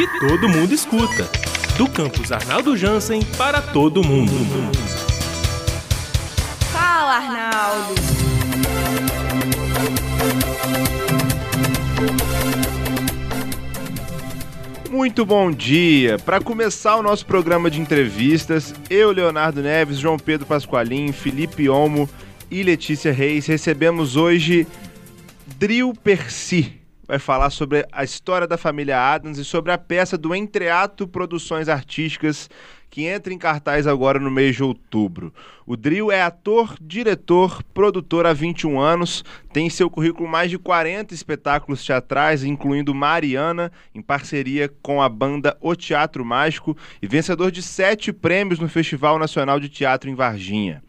que todo mundo escuta. Do campus Arnaldo Jansen para todo mundo. Fala, Arnaldo. Muito bom dia! Para começar o nosso programa de entrevistas, eu, Leonardo Neves, João Pedro Pasqualim, Felipe Olmo e Letícia Reis recebemos hoje Drill Percy. Vai falar sobre a história da família Adams e sobre a peça do Entreato Produções Artísticas que entra em cartaz agora no mês de outubro. O Drill é ator, diretor, produtor há 21 anos, tem em seu currículo mais de 40 espetáculos teatrais, incluindo Mariana, em parceria com a banda O Teatro Mágico, e vencedor de sete prêmios no Festival Nacional de Teatro em Varginha.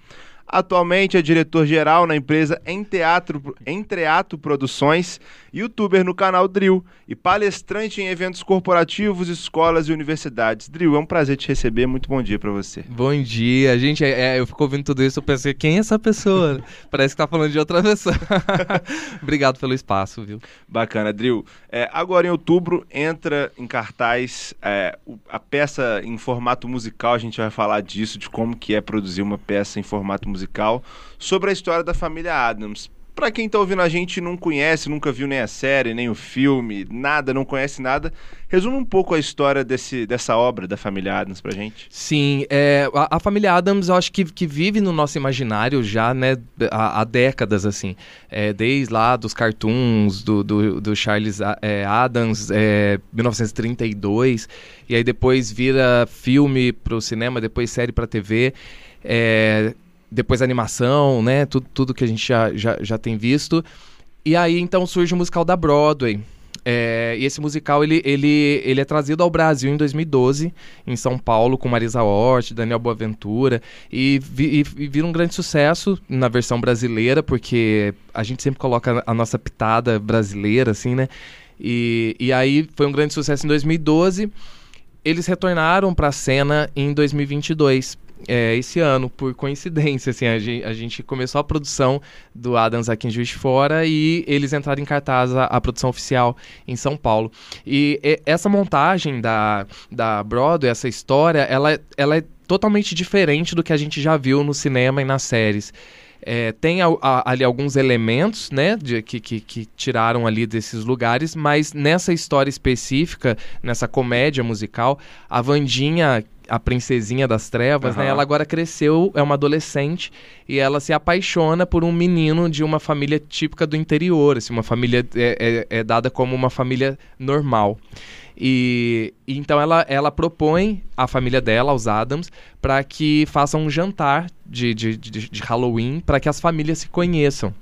Atualmente é diretor-geral na empresa em Teatro, Entreato Produções, youtuber no canal Drill e palestrante em eventos corporativos, escolas e universidades. Drill, é um prazer te receber. Muito bom dia para você. Bom dia. Gente, é, é, eu fico ouvindo tudo isso, eu pensei, quem é essa pessoa? Parece que tá falando de outra pessoa. Obrigado pelo espaço, viu? Bacana, Drill. É, agora em outubro entra em cartaz é, a peça em formato musical. A gente vai falar disso, de como que é produzir uma peça em formato musical musical sobre a história da família Adams. Para quem está ouvindo a gente e não conhece, nunca viu nem a série, nem o filme, nada, não conhece nada, resume um pouco a história desse, dessa obra da família Adams pra gente. Sim, é, a, a, família Adams eu acho que, que vive no nosso imaginário já né, há, há décadas, assim. É, desde lá dos cartoons, do, do, do Charles é, Adams, 1932, é, e aí depois vira filme pro cinema, depois série pra TV. É, depois animação, né? Tudo, tudo que a gente já, já, já tem visto. E aí então surge o musical da Broadway. É, e esse musical ele, ele, ele é trazido ao Brasil em 2012, em São Paulo, com Marisa Hort, Daniel Boaventura, e, vi, e, vira um grande sucesso na versão brasileira, porque a gente sempre coloca a nossa pitada brasileira, assim, né? E, e aí foi um grande sucesso em 2012. Eles retornaram para a cena em 2022 é, esse ano, por coincidência, assim, a gente, a gente, começou a produção do Adams aqui em Juiz de Fora e eles entraram em cartaz a, a produção oficial em São Paulo. E, e, essa montagem da, da Broadway, essa história, ela, ela é totalmente diferente do que a gente já viu no cinema e nas séries. É, tem a, a, ali alguns elementos, né, de, que, que, que, tiraram ali desses lugares, mas nessa história específica, nessa comédia musical, a Vandinha, a princesinha das trevas, uhum. né? Ela agora cresceu, é uma adolescente e ela se apaixona por um menino de uma família típica do interior, assim, uma família é, é, é dada como uma família normal. E, e, então ela, ela propõe a família dela, os Adams, para que façam um jantar de, de, de, de Halloween para que as famílias se conheçam.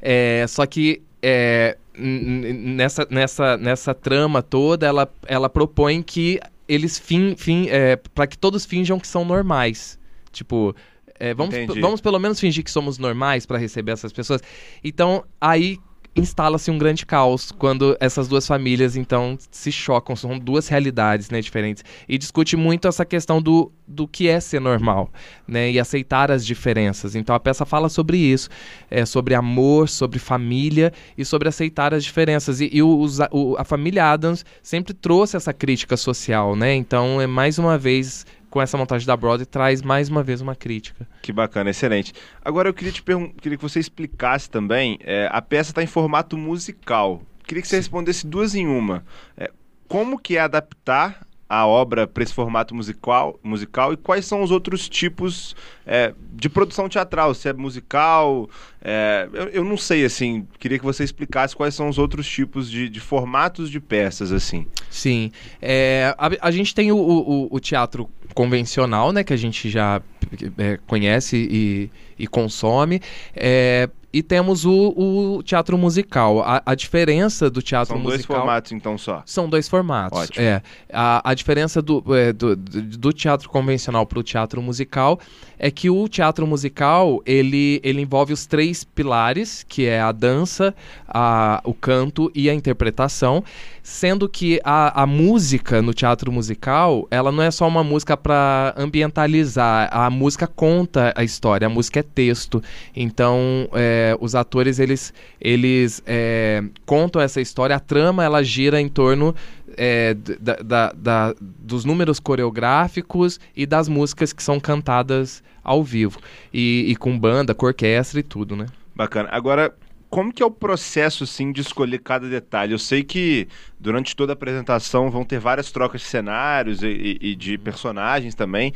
É, só que é, nessa, nessa, nessa trama toda, ela, ela propõe que eles fin, fin, é, para que todos finjam que são normais. Tipo, é, vamos, vamos pelo menos fingir que somos normais para receber essas pessoas. Então, aí instala-se um grande caos quando essas duas famílias então se chocam, são duas realidades, né, diferentes. E discute muito essa questão do, do que é ser normal, né, e aceitar as diferenças. Então a peça fala sobre isso, é sobre amor, sobre família e sobre aceitar as diferenças. E, e o, o, a família Adams sempre trouxe essa crítica social, né? Então é mais uma vez com essa montagem da Broadway, traz mais uma vez uma crítica. Que bacana, excelente. Agora eu queria te queria que você explicasse também, é, a peça está em formato musical. Queria que você Sim. respondesse duas em uma. É, como que é adaptar a obra para esse formato musical, musical e quais são os outros tipos é, de produção teatral? Se é musical, é, eu, eu, não sei, assim, queria que você explicasse quais são os outros tipos de, de formatos de peças, assim. Sim, é, a, a, gente tem o, o, o, teatro convencional, né, que a gente já é, conhece e, e consome, é, e temos o, o teatro musical. A, a, diferença do teatro São musical. São dois formatos, então, só? São dois formatos. Ótimo. É. A, a diferença do, é, do, do, teatro convencional para o teatro musical é que o teatro musical ele, ele envolve os três pilares, que é a dança, a, o canto e a interpretação, sendo que a, a música no teatro musical ela não é só uma música para ambientalizar, a música conta a história, a música é texto. Então, é, os atores eles, eles é, contam essa história, a trama ela gira em torno é, da, da, da, dos números coreográficos e das músicas que são cantadas ao vivo. E, e com banda, com orquestra e tudo, né? Bacana. Agora, como que é o processo, assim, de escolher cada detalhe? Eu sei que durante toda a apresentação vão ter várias trocas de cenários e, e, e de personagens também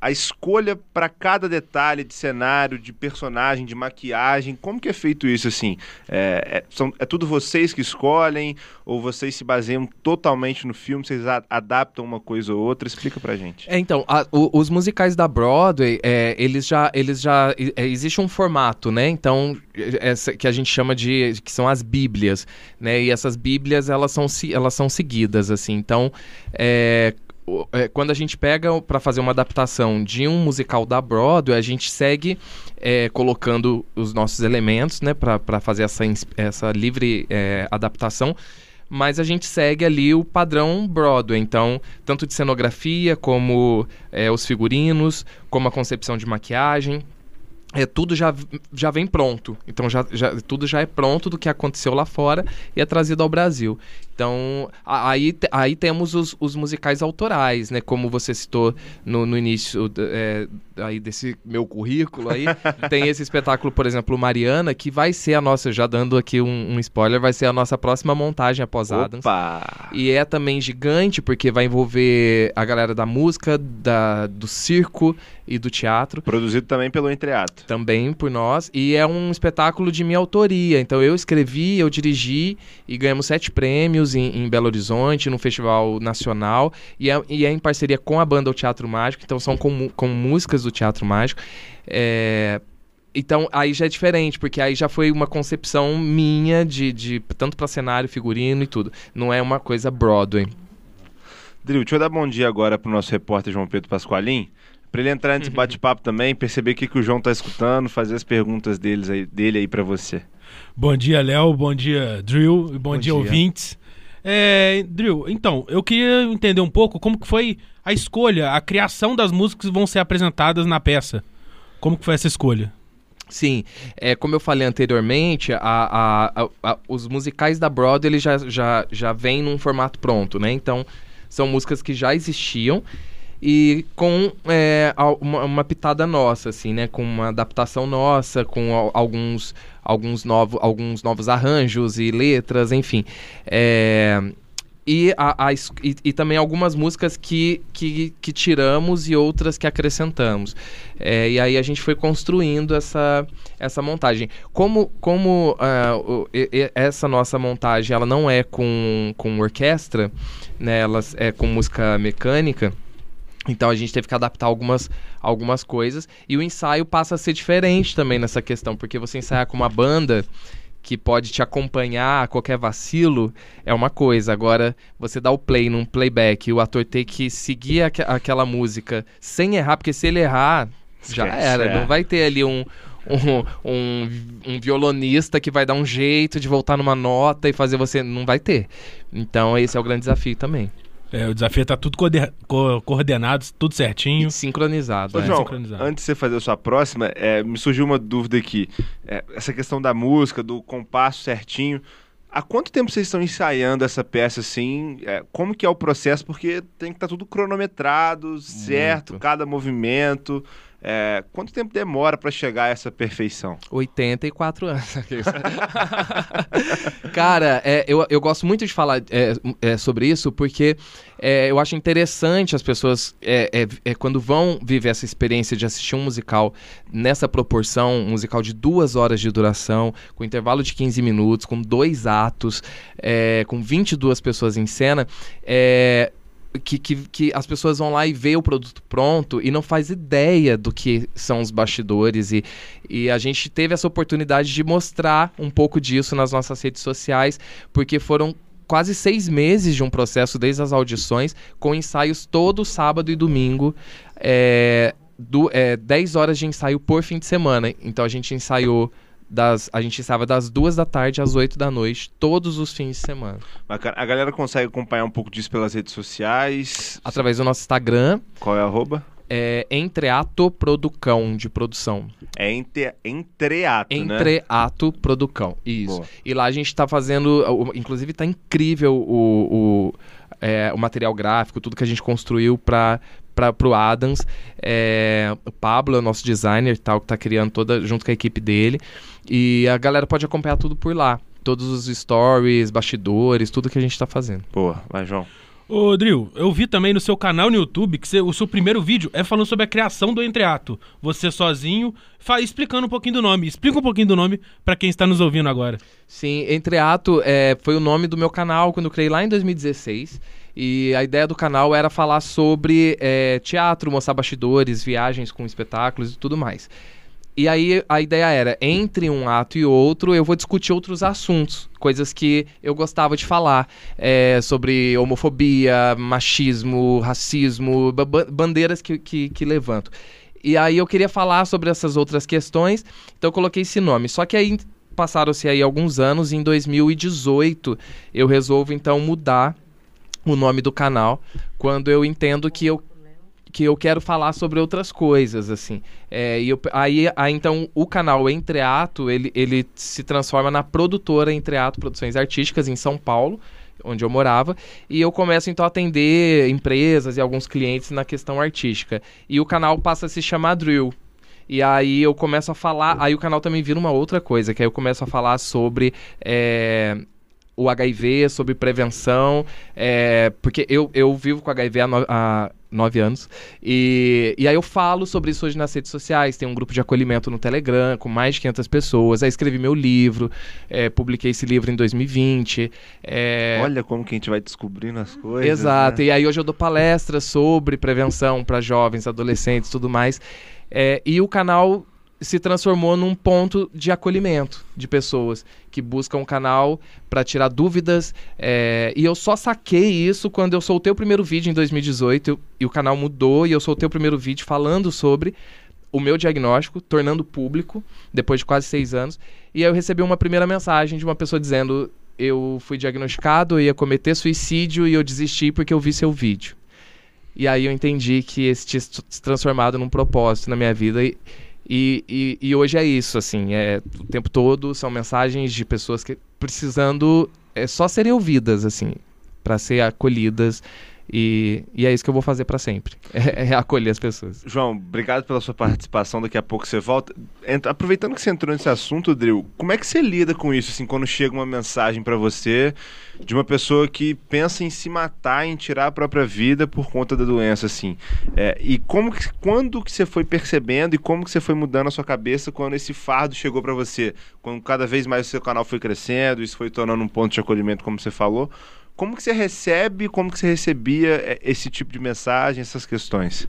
a escolha para cada detalhe de cenário, de personagem, de maquiagem, como que é feito isso assim? É, é, são, é tudo vocês que escolhem ou vocês se baseiam totalmente no filme? Vocês a, adaptam uma coisa ou outra? Explica pra gente. É, então, a, o, os musicais da Broadway, é, eles já, eles já é, existe um formato, né? Então, essa, que a gente chama de que são as Bíblias, né? E essas Bíblias elas são elas são seguidas assim. Então, é, é, quando a gente pega para fazer uma adaptação de um musical da Broadway, a gente segue é, colocando os nossos elementos, né, para fazer essa, essa livre é, adaptação. Mas a gente segue ali o padrão Broadway, então, tanto de cenografia, como é, os figurinos, como a concepção de maquiagem, é, tudo já, já vem pronto. Então, já, já, tudo já é pronto do que aconteceu lá fora e é trazido ao Brasil. Então, aí, aí temos os, os musicais autorais, né? Como você citou no, no início é, aí desse meu currículo aí. tem esse espetáculo, por exemplo, Mariana, que vai ser a nossa, já dando aqui um, um spoiler, vai ser a nossa próxima montagem após Adams. Opa! E é também gigante, porque vai envolver a galera da música, da, do circo e do teatro. Produzido também pelo Entreato. Também por nós. E é um espetáculo de minha autoria. Então eu escrevi, eu dirigi e ganhamos sete prêmios em, em, Belo Horizonte, no Festival Nacional, e é, e é, em parceria com a banda O Teatro Mágico, então são com, com músicas do Teatro Mágico. É, então aí já é diferente, porque aí já foi uma concepção minha de, de tanto para cenário, figurino e tudo. Não é uma coisa Broadway. Drill, deixa eu dar bom dia agora pro nosso repórter João Pedro Pasqualim, para ele entrar nesse bate-papo também, perceber o que, que o João tá escutando, fazer as perguntas deles aí, dele aí para você. Bom dia, Léo, bom dia, Drill, bom, bom dia, dia, ouvintes. É, Drill, então, eu queria entender um pouco como que foi a escolha, a criação das músicas que vão ser apresentadas na peça. Como que foi essa escolha? Sim, é, como eu falei anteriormente, a, a, a, os musicais da Broadway eles já, já, já vêm num formato pronto, né? Então, são músicas que já existiam e com é, uma, uma, pitada nossa, assim, né? Com uma adaptação nossa, com alguns, alguns, novo, alguns novos arranjos e letras, enfim. É, e, a, a, e, e, também algumas músicas que, que, que, tiramos e outras que acrescentamos. É, e aí a gente foi construindo essa, essa montagem. Como, como uh, essa nossa montagem ela não é com, com orquestra, né, ela é com música mecânica, então a gente teve que adaptar algumas, algumas coisas. E o ensaio passa a ser diferente também nessa questão, porque você ensaiar com uma banda que pode te acompanhar a qualquer vacilo é uma coisa. Agora, você dá o play num playback e o ator tem que seguir aqu aquela música sem errar, porque se ele errar, já era. É. Não vai ter ali um, um, um, um, violonista que vai dar um jeito de voltar numa nota e fazer você. Não vai ter. Então, esse é o grande desafio também. É, o desafio é tá tudo coordenado, tudo certinho. E sincronizado. Ô, é. João, sincronizado. antes de você fazer a sua próxima, é, me surgiu uma dúvida aqui. É, essa questão da música, do compasso certinho. Há quanto tempo vocês estão ensaiando essa peça assim? É, como que é o processo? Porque tem que estar tá tudo cronometrado, certo, cada movimento. É, quanto tempo demora para chegar a essa perfeição? 84 anos. Cara, é, eu, eu gosto muito de falar é, é sobre isso porque é, eu acho interessante as pessoas, é, quando vão viver essa experiência de assistir um musical nessa proporção, um musical de duas horas de duração, com intervalo de 15 minutos, com dois atos, com 22 pessoas em cena, é que, que, que, as pessoas vão lá e vê o produto pronto e não faz ideia do que são os bastidores. E, e a gente teve essa oportunidade de mostrar um pouco disso nas nossas redes sociais porque foram quase seis meses de um processo desde as audições com ensaios todo sábado e domingo é, do, é, 10 horas de ensaio por fim de semana. Então a gente ensaiou das, a gente estava das duas da tarde às oito da noite, todos os fins de semana. Bacana. A galera consegue acompanhar um pouco disso pelas redes sociais? Através do nosso Instagram. Qual é a arroba? é Entreato Producão, de produção. É entre, entreato, né? Entreato Producão, isso. Boa. E lá a gente tá fazendo, inclusive tá incrível o, o, é, o material gráfico, tudo que a gente construiu para para pro Adams. É, o Pablo é o nosso designer, tal, que tá criando toda junto com a equipe dele. E a galera pode acompanhar tudo por lá. Todos os stories, bastidores, tudo que a gente tá fazendo. Boa, vai, João. Ô, Drill, eu vi também no seu canal no YouTube que você- o seu primeiro vídeo é falando sobre a criação do entreato. Você sozinho, fa- explicando um pouquinho do nome. Explica um pouquinho do nome pra quem está nos ouvindo agora. Sim, Entreato é, foi o nome do meu canal quando eu criei lá em 2016. E a ideia do canal era falar sobre é, teatro, mostrar bastidores, viagens com espetáculos e tudo mais. E aí a ideia era, entre um ato e outro, eu vou discutir outros assuntos, coisas que eu gostava de falar, é, sobre homofobia, machismo, racismo, ba- ba- bandeiras que, que, que levanto. E aí eu queria falar sobre essas outras questões, então eu coloquei esse nome. Só que aí passaram-se aí alguns anos, e em 2018 eu resolvo então mudar o nome do canal, quando eu entendo que eu que eu quero falar sobre outras coisas, assim. É, e eu- aí, aí, então, o canal Entreato, ele, ele se transforma na produtora Entreato Produções Artísticas, em São Paulo, onde eu morava, e eu começo, então, a atender empresas e alguns clientes na questão artística. E o canal passa a se chamar Drill. E aí eu começo a falar, aí o canal também vira uma outra coisa, que aí eu começo a falar sobre é, o HIV, sobre prevenção, é, porque eu, eu vivo com HIV há nove anos, e, e aí eu falo sobre isso hoje nas redes sociais, tem um grupo de acolhimento no Telegram com mais de 500 pessoas, aí escrevi meu livro, é, publiquei esse livro em 2020, é, Olha como que a gente vai descobrindo as coisas. Exato, né? e aí hoje eu dou palestras sobre prevenção para jovens, adolescentes e tudo mais. É, e o canal se transformou num ponto de acolhimento de pessoas que buscam um canal para tirar dúvidas. é, e eu só saquei isso quando eu soltei o primeiro vídeo em 2018 eu- e o canal mudou e eu soltei o primeiro vídeo falando sobre o meu diagnóstico, tornando público, depois de quase seis anos. E aí eu recebi uma primeira mensagem de uma pessoa dizendo: Eu fui diagnosticado, eu ia cometer suicídio e eu desisti porque eu vi seu vídeo. E aí eu entendi que esse tinha se transformado num propósito na minha vida. E, e, e, e hoje é isso, assim, é, o tempo todo são mensagens de pessoas que precisando é, só serem ouvidas, assim, para ser acolhidas. E, e é isso que eu vou fazer para sempre, é, é acolher as pessoas. João, obrigado pela sua participação. Daqui a pouco você volta. Entra- aproveitando que você entrou nesse assunto, Drill, como é que você lida com isso, assim, quando chega uma mensagem pra você de uma pessoa que pensa em se matar, em tirar a própria vida por conta da doença, assim? É, e como que, quando que você foi percebendo e como que você foi mudando a sua cabeça quando esse fardo chegou pra você? Quando cada vez mais o seu canal foi crescendo, isso foi tornando um ponto de acolhimento, como você falou. Como que você recebe, como que você recebia é, esse tipo de mensagem, essas questões?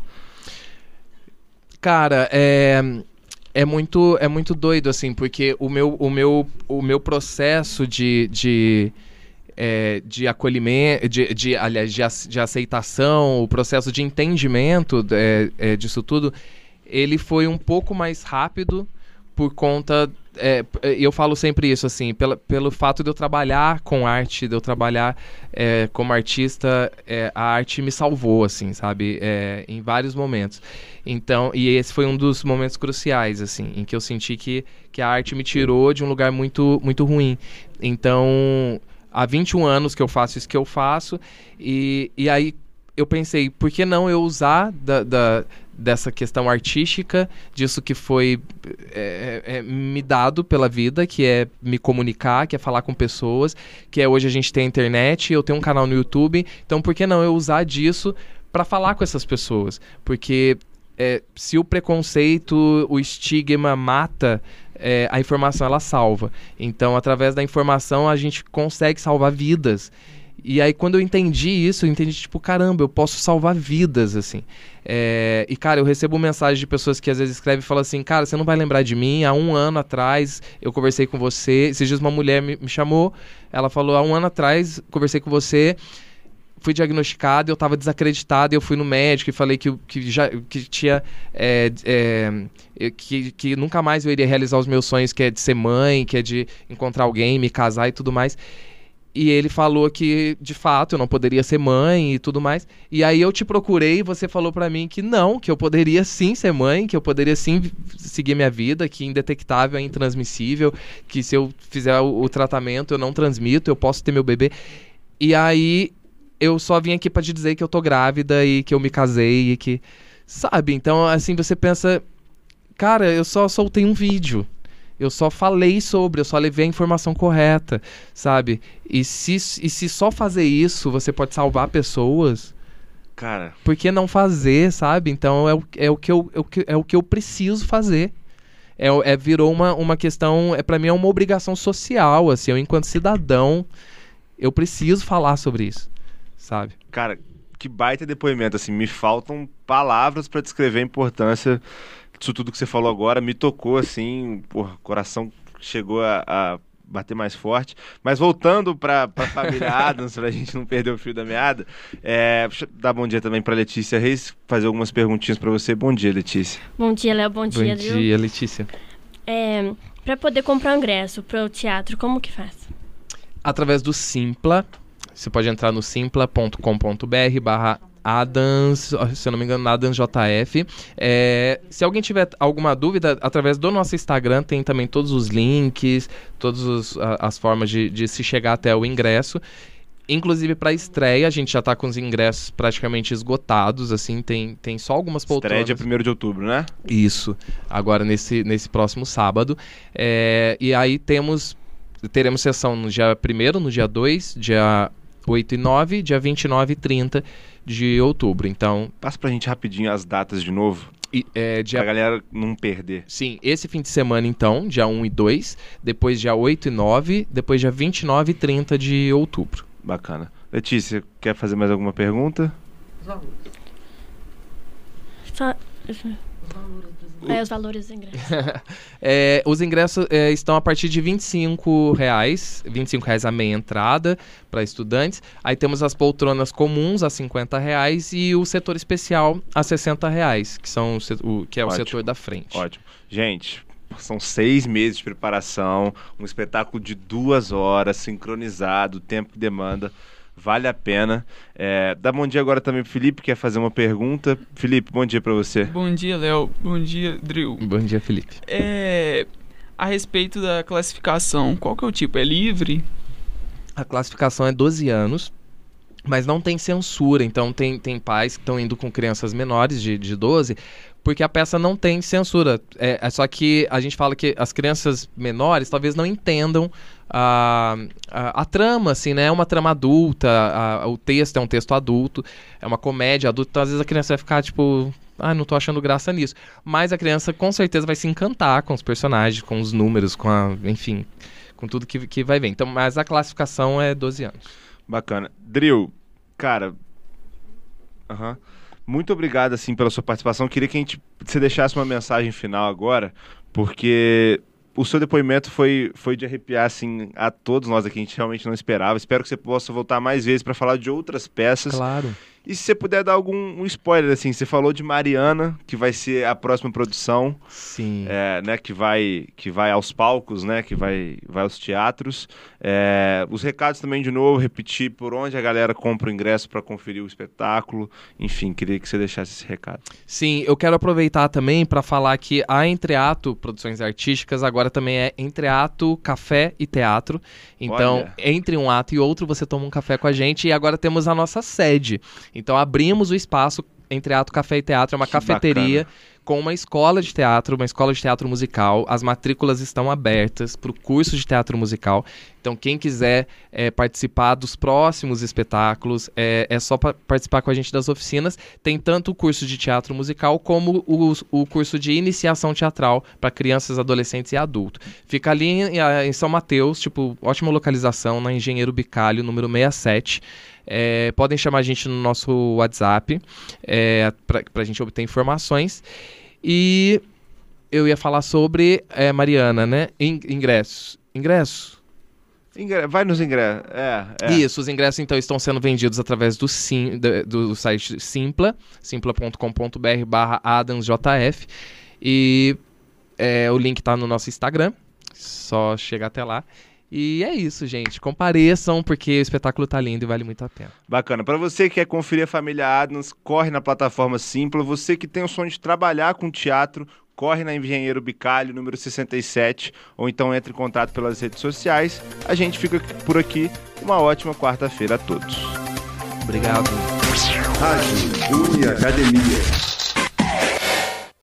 Cara, é, é muito é muito doido assim, porque o meu o meu o meu processo de, de é, de acolhimento, de, de, aliás, de, de aceitação, o processo de entendimento é, é, disso tudo, ele foi um pouco mais rápido por conta. é, eu falo sempre isso, assim, pela, pelo fato de eu trabalhar com arte, de eu trabalhar é, como artista, é, a arte me salvou, assim, sabe? É, em vários momentos. Então, e esse foi um dos momentos cruciais, assim, em que eu senti que, que a arte me tirou de um lugar muito, muito ruim. Então, há 21 anos que eu faço isso que eu faço, e, e aí eu pensei, por que não eu usar da, da- dessa questão artística, disso que foi é, é, me dado pela vida, que é me comunicar, que é falar com pessoas, que é hoje a gente tem a internet, eu tenho um canal no YouTube, então por que não eu usar disso para falar com essas pessoas? Porque é, se o preconceito, o estigma mata, é, a informação ela salva. Então, através da informação, a gente consegue salvar vidas. E aí, quando eu entendi isso, eu entendi, tipo, caramba, eu posso salvar vidas, assim. É, e, cara, eu recebo mensagem de pessoas que às vezes escrevem e falam assim, cara, você não vai lembrar de mim, há um ano atrás eu conversei com você, esses dias uma mulher me, me chamou, ela falou, há um ano atrás conversei com você, fui diagnosticado, eu estava desacreditado, eu fui no médico e falei que, que já que tinha é, é, que, que nunca mais eu iria realizar os meus sonhos, que é de ser mãe, que é de encontrar alguém, me casar e tudo mais. E ele falou que, de fato, eu não poderia ser mãe e tudo mais. E aí eu te procurei e você falou para mim que não, que eu poderia sim ser mãe, que eu poderia sim seguir minha vida, que indetectável é intransmissível, que se eu fizer o, o tratamento eu não transmito, eu posso ter meu bebê. E aí eu só vim aqui para te dizer que eu tô grávida e que eu me casei e que. Sabe? Então, assim, você pensa. Cara, eu só soltei um vídeo. Eu só falei sobre, eu só levei a informação correta, sabe? E se, e se só fazer isso você pode salvar pessoas. Cara. Por que não fazer, sabe? Então é o, é o, que, eu, é o, que, é o que eu preciso fazer. É, é virou uma, uma questão. É para mim é uma obrigação social, assim. Eu, enquanto cidadão, eu preciso falar sobre isso, sabe? Cara, que baita depoimento, assim. Me faltam palavras para descrever a importância isso tudo que você falou agora me tocou assim, o coração chegou a, a bater mais forte. Mas voltando para a família Adams, para a gente não perder o fio da meada, é, dar bom dia também para Letícia Reis, fazer algumas perguntinhas para você. Bom dia, Letícia. Bom dia, Léo. Bom dia, Bom dia, Letícia. É, para poder comprar ingresso para o teatro, como que faz? Através do Simpla. Você pode entrar no simpla.com.br barra Adams, se eu não me engano, Adams JF. É, se alguém tiver alguma dúvida, através do nosso Instagram tem também todos os links, todas as formas de, de se chegar até o ingresso. Inclusive para estreia, a gente já está com os ingressos praticamente esgotados, assim, tem, tem só algumas poltronas. Estreia dia 1 de outubro, né? Isso, agora nesse, nesse próximo sábado. É, e aí temos, teremos sessão no dia 1 no dia 2, dia 8 e 9, dia 29 e 30 de outubro. Então. Passa pra gente rapidinho as datas de novo. E, é, dia... Pra galera não perder. Sim, esse fim de semana, então, dia 1 e 2, depois dia 8 e 9, depois dia 29 e 30 de outubro. Bacana. Letícia, quer fazer mais alguma pergunta? Valores. Só... Os valores é, os valores dos ingressos. é, os ingressos é, estão a partir de 25 reais, 25 reais a meia entrada para estudantes. Aí temos as poltronas comuns a 50 reais e o setor especial a 60 reais, que, são o, o que é Ótimo. o setor da frente. Ótimo. Gente, são seis meses de preparação, um espetáculo de duas horas, sincronizado, tempo que demanda vale a pena. É, dá bom dia agora também pro Felipe, quer fazer uma pergunta. Felipe, bom dia para você. Bom dia, Léo. Bom dia, Drill. Bom dia, Felipe. É, a respeito da classificação, qual que é o tipo? É livre? A classificação é 12 anos, mas não tem censura. Então, tem, tem pais que estão indo com crianças menores de, de 12 porque a peça não tem censura. É, é, só que a gente fala que as crianças menores talvez não entendam a, a, a trama, assim, né? É uma trama adulta, a, o texto é um texto adulto, é uma comédia adulta, então às vezes a criança vai ficar tipo. Ah, não tô achando graça nisso. Mas a criança com certeza vai se encantar com os personagens, com os números, com a. Enfim, com tudo que, que vai ver. Então, mas a classificação é 12 anos. Bacana. Drill, cara. Uhum muito obrigado assim pela sua participação. Queria que a gente, você deixasse uma mensagem final agora, porque o seu depoimento foi, foi de arrepiar assim a todos nós aqui. A gente realmente não esperava. Espero que você possa voltar mais vezes para falar de outras peças. Claro. E se você puder dar algum um spoiler, assim, você falou de Mariana, que vai ser a próxima produção. Sim. É, né, que vai, que vai aos palcos, né? Que vai, vai aos teatros. É, os recados também, de novo, repetir por onde a galera compra o ingresso para conferir o espetáculo. Enfim, queria que você deixasse esse recado. Sim, eu quero aproveitar também para falar que a Entreato Produções Artísticas agora também é Entreato Café e Teatro. Então, Olha. entre um ato e outro, você toma um café com a gente. E agora temos a nossa sede. Então abrimos o espaço entre Ato Café e Teatro, é uma que cafeteria bacana. com uma escola de teatro, uma escola de teatro musical. As matrículas estão abertas para o curso de teatro musical. Então, quem quiser é, participar dos próximos espetáculos, é, é só participar com a gente das oficinas. Tem tanto o curso de teatro musical como o, o curso de iniciação teatral para crianças, adolescentes e adultos. Fica ali em, em São Mateus, tipo, ótima localização, na Engenheiro Bicalho, número 67. É, podem chamar a gente no nosso WhatsApp é, para a gente obter informações. E eu ia falar sobre é, Mariana, né? ingressos. Ingressos. Vai nos ingressos. É, é. Isso, os ingressos então estão sendo vendidos através do, sim, do, do site Simpla, simpla.com.br barra AdamsJF. E é, o link está no nosso Instagram, só chegar até lá. E é isso, gente. Compareçam, porque o espetáculo tá lindo e vale muito a pena. Bacana. Para você que quer conferir a família Adams, corre na plataforma Simpla. Você que tem o sonho de trabalhar com teatro, corre na Engenheiro Bicalho, número 67, ou então entre em contato pelas redes sociais. A gente fica por aqui. Uma ótima quarta-feira a todos. Obrigado. Rádio Uni Academia.